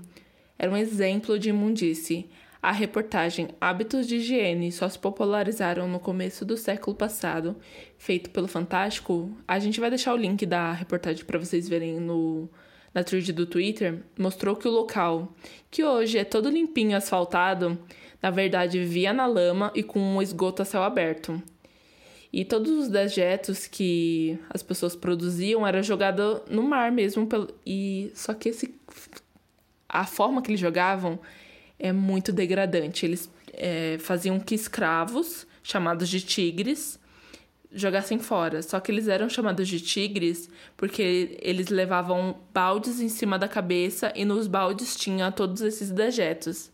[SPEAKER 2] era um exemplo de imundície. A reportagem Hábitos de Higiene só se popularizaram no começo do século passado, feito pelo Fantástico. A gente vai deixar o link da reportagem para vocês verem no na thread do Twitter. Mostrou que o local, que hoje é todo limpinho asfaltado, na verdade vivia na lama e com um esgoto a céu aberto. E todos os dejetos que as pessoas produziam era jogado no mar mesmo, e só que esse a forma que eles jogavam é muito degradante. Eles é, faziam que escravos, chamados de tigres, jogassem fora. Só que eles eram chamados de tigres porque eles levavam baldes em cima da cabeça e nos baldes tinha todos esses dejetos.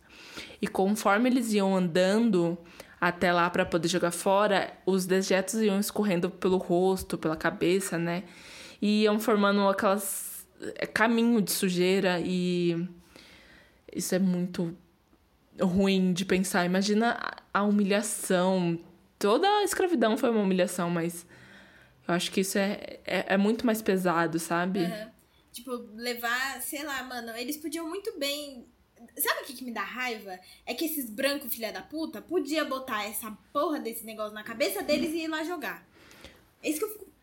[SPEAKER 2] E conforme eles iam andando até lá para poder jogar fora, os dejetos iam escorrendo pelo rosto, pela cabeça, né? E iam formando aquelas é, caminho de sujeira e isso é muito ruim de pensar. Imagina a humilhação. Toda a escravidão foi uma humilhação, mas eu acho que isso é, é, é muito mais pesado, sabe?
[SPEAKER 1] Uhum. Tipo, levar, sei lá, mano, eles podiam muito bem. Sabe o que, que me dá raiva? É que esses brancos filha da puta podia botar essa porra desse negócio na cabeça deles e ir lá jogar. É isso que eu fico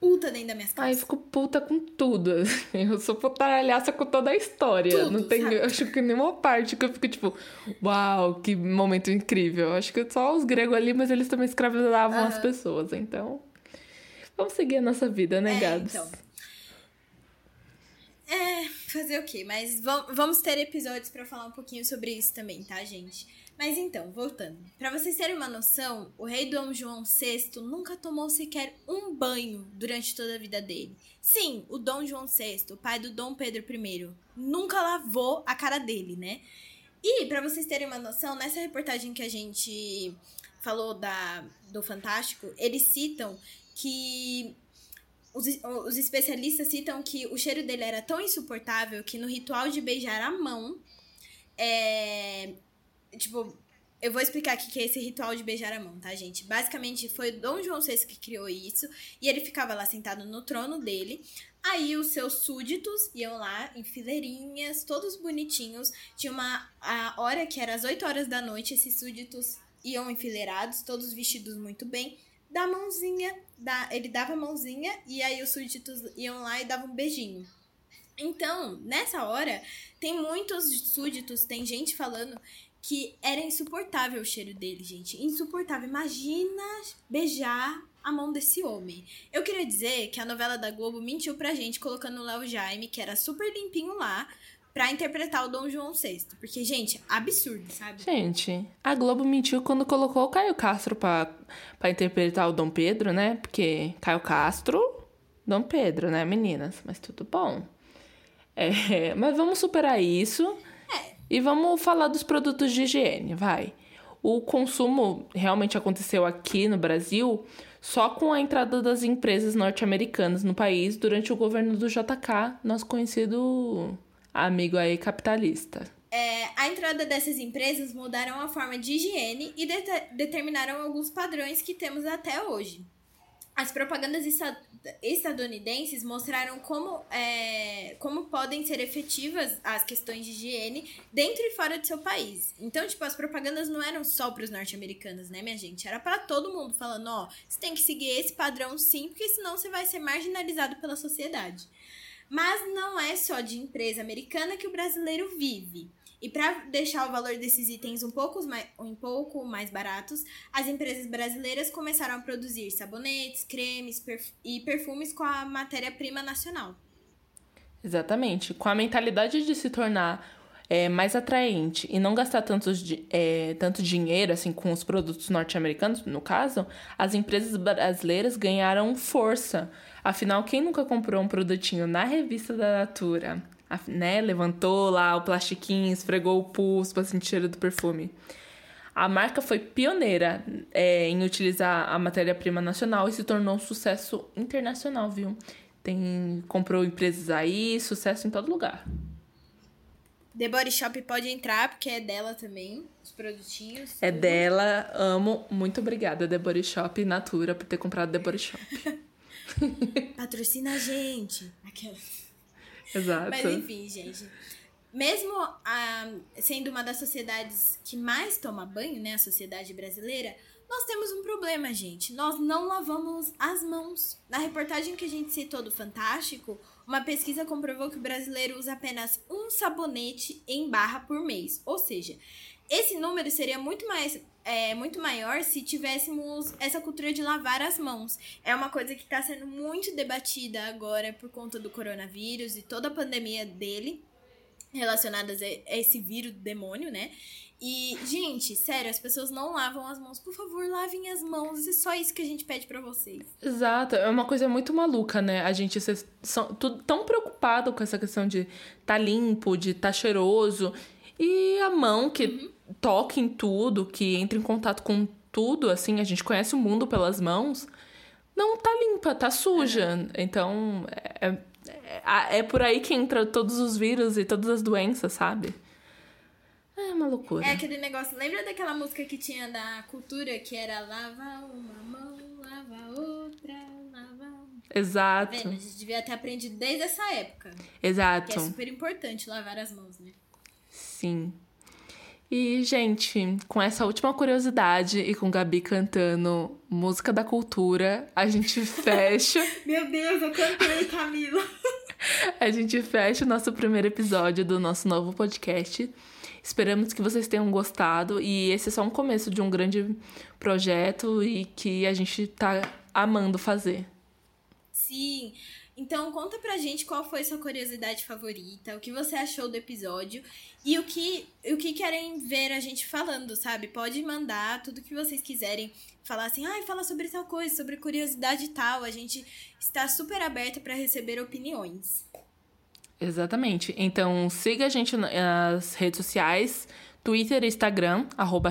[SPEAKER 1] puta dentro das minhas calças.
[SPEAKER 2] Ai, eu fico puta com tudo. <laughs> Eu sou putaralhaça com toda a história. Tudo, não tem, eu acho que nenhuma parte que eu fico tipo, uau, que momento incrível. Acho que só os gregos ali, mas eles também escravizavam uhum. as pessoas. Então, vamos seguir a nossa vida, né, é, gados? Então.
[SPEAKER 1] É, fazer o quê? Mas vamos ter episódios para falar um pouquinho sobre isso também, tá, gente? Mas então, voltando. Para vocês terem uma noção, o rei Dom João VI nunca tomou sequer um banho durante toda a vida dele. Sim, o Dom João VI, o pai do Dom Pedro I, nunca lavou a cara dele, né? E para vocês terem uma noção, nessa reportagem que a gente falou da do Fantástico, eles citam que os, os especialistas citam que o cheiro dele era tão insuportável que no ritual de beijar a mão, é, Tipo, eu vou explicar aqui que é esse ritual de beijar a mão, tá, gente? Basicamente, foi Dom João VI que criou isso. E ele ficava lá sentado no trono dele. Aí os seus súditos iam lá em fileirinhas, todos bonitinhos. Tinha uma a hora que era às 8 horas da noite, esses súditos iam enfileirados, todos vestidos muito bem. Da mãozinha, da, ele dava a mãozinha e aí os súditos iam lá e davam um beijinho. Então, nessa hora, tem muitos súditos, tem gente falando que era insuportável o cheiro dele, gente. Insuportável. Imagina beijar a mão desse homem. Eu queria dizer que a novela da Globo mentiu pra gente colocando o Léo Jaime, que era super limpinho lá, pra interpretar o Dom João VI. Porque, gente, absurdo, sabe?
[SPEAKER 2] Gente, a Globo mentiu quando colocou o Caio Castro pra, pra interpretar o Dom Pedro, né? Porque Caio Castro, Dom Pedro, né, meninas? Mas tudo bom. É, <laughs> mas vamos superar isso. E vamos falar dos produtos de higiene, vai. o consumo realmente aconteceu aqui no Brasil só com a entrada das empresas norte-americanas no país durante o governo do JK, nosso conhecido amigo aí capitalista.
[SPEAKER 1] É, a entrada dessas empresas mudaram a forma de higiene e de determinaram alguns padrões que temos até hoje. As propagandas estadunidenses mostraram como, é, como podem ser efetivas as questões de higiene dentro e fora do seu país. Então, tipo, as propagandas não eram só para os norte-americanos, né, minha gente? Era para todo mundo falando, ó, você tem que seguir esse padrão sim, porque senão você vai ser marginalizado pela sociedade. Mas não é só de empresa americana que o brasileiro vive. E para deixar o valor desses itens um pouco, mais, um pouco mais baratos, as empresas brasileiras começaram a produzir sabonetes, cremes perf e perfumes com a matéria-prima nacional.
[SPEAKER 2] Exatamente. Com a mentalidade de se tornar é, mais atraente e não gastar tanto, é, tanto dinheiro assim com os produtos norte-americanos, no caso, as empresas brasileiras ganharam força. Afinal, quem nunca comprou um produtinho na revista da Natura? Né? Levantou lá o plastiquinho, esfregou o pulso para sentir o cheiro do perfume. A marca foi pioneira é, em utilizar a matéria-prima nacional e se tornou um sucesso internacional, viu? Tem, comprou empresas aí, sucesso em todo lugar.
[SPEAKER 1] The Body Shop pode entrar, porque é dela também, os produtinhos.
[SPEAKER 2] É tudo. dela, amo. Muito obrigada, The Body Shop Natura, por ter comprado The Body Shop. <laughs>
[SPEAKER 1] Patrocina a gente. Aquela.
[SPEAKER 2] Exato.
[SPEAKER 1] Mas enfim, gente. Mesmo ah, sendo uma das sociedades que mais toma banho, né, a sociedade brasileira, nós temos um problema, gente. Nós não lavamos as mãos. Na reportagem que a gente citou do Fantástico, uma pesquisa comprovou que o brasileiro usa apenas um sabonete em barra por mês. Ou seja, esse número seria muito mais é, muito maior se tivéssemos essa cultura de lavar as mãos. É uma coisa que está sendo muito debatida agora por conta do coronavírus e toda a pandemia dele, relacionadas a esse vírus demônio, né? E, gente, sério, as pessoas não lavam as mãos. Por favor, lavem as mãos. É só isso que a gente pede para vocês.
[SPEAKER 2] Exato. É uma coisa muito maluca, né? A gente ser tão preocupado com essa questão de tá limpo, de tá cheiroso. E a mão que uhum. Toca em tudo, que entra em contato com tudo, assim, a gente conhece o mundo pelas mãos, não tá limpa, tá suja. É. Então, é, é, é por aí que entra todos os vírus e todas as doenças, sabe? É uma loucura.
[SPEAKER 1] É aquele negócio. Lembra daquela música que tinha da cultura que era lava uma mão, lava outra, lava.
[SPEAKER 2] Exato.
[SPEAKER 1] Tá vendo? A gente devia ter aprendido desde essa época.
[SPEAKER 2] Exato.
[SPEAKER 1] Que é super importante lavar as mãos, né?
[SPEAKER 2] Sim. E, gente, com essa última curiosidade e com Gabi cantando música da cultura, a gente <laughs> fecha.
[SPEAKER 1] Meu Deus, eu cantei, Camila! <laughs>
[SPEAKER 2] a gente fecha o nosso primeiro episódio do nosso novo podcast. Esperamos que vocês tenham gostado e esse é só um começo de um grande projeto e que a gente tá amando fazer.
[SPEAKER 1] Sim. Então conta pra gente qual foi sua curiosidade favorita, o que você achou do episódio e o que, o que querem ver a gente falando, sabe? Pode mandar tudo que vocês quiserem. Falar assim, ai, ah, fala sobre tal coisa, sobre curiosidade tal. A gente está super aberta para receber opiniões.
[SPEAKER 2] Exatamente. Então siga a gente nas redes sociais, Twitter e Instagram, arroba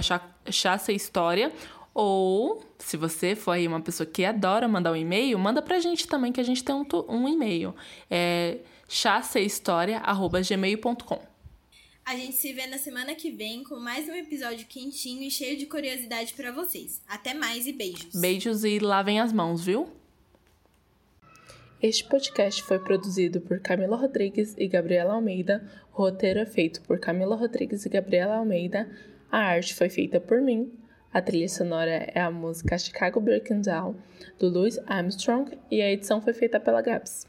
[SPEAKER 2] História ou, se você for aí uma pessoa que adora mandar um e-mail, manda pra gente também, que a gente tem um, um e-mail. É chassehistoria.gmail.com
[SPEAKER 1] A gente se vê na semana que vem com mais um episódio quentinho e cheio de curiosidade para vocês. Até mais e beijos.
[SPEAKER 2] Beijos e lavem as mãos, viu? Este podcast foi produzido por Camila Rodrigues e Gabriela Almeida. O roteiro é feito por Camila Rodrigues e Gabriela Almeida. A arte foi feita por mim. A trilha sonora é a música Chicago Breaking Down, do Louis Armstrong, e a edição foi feita pela Gabs.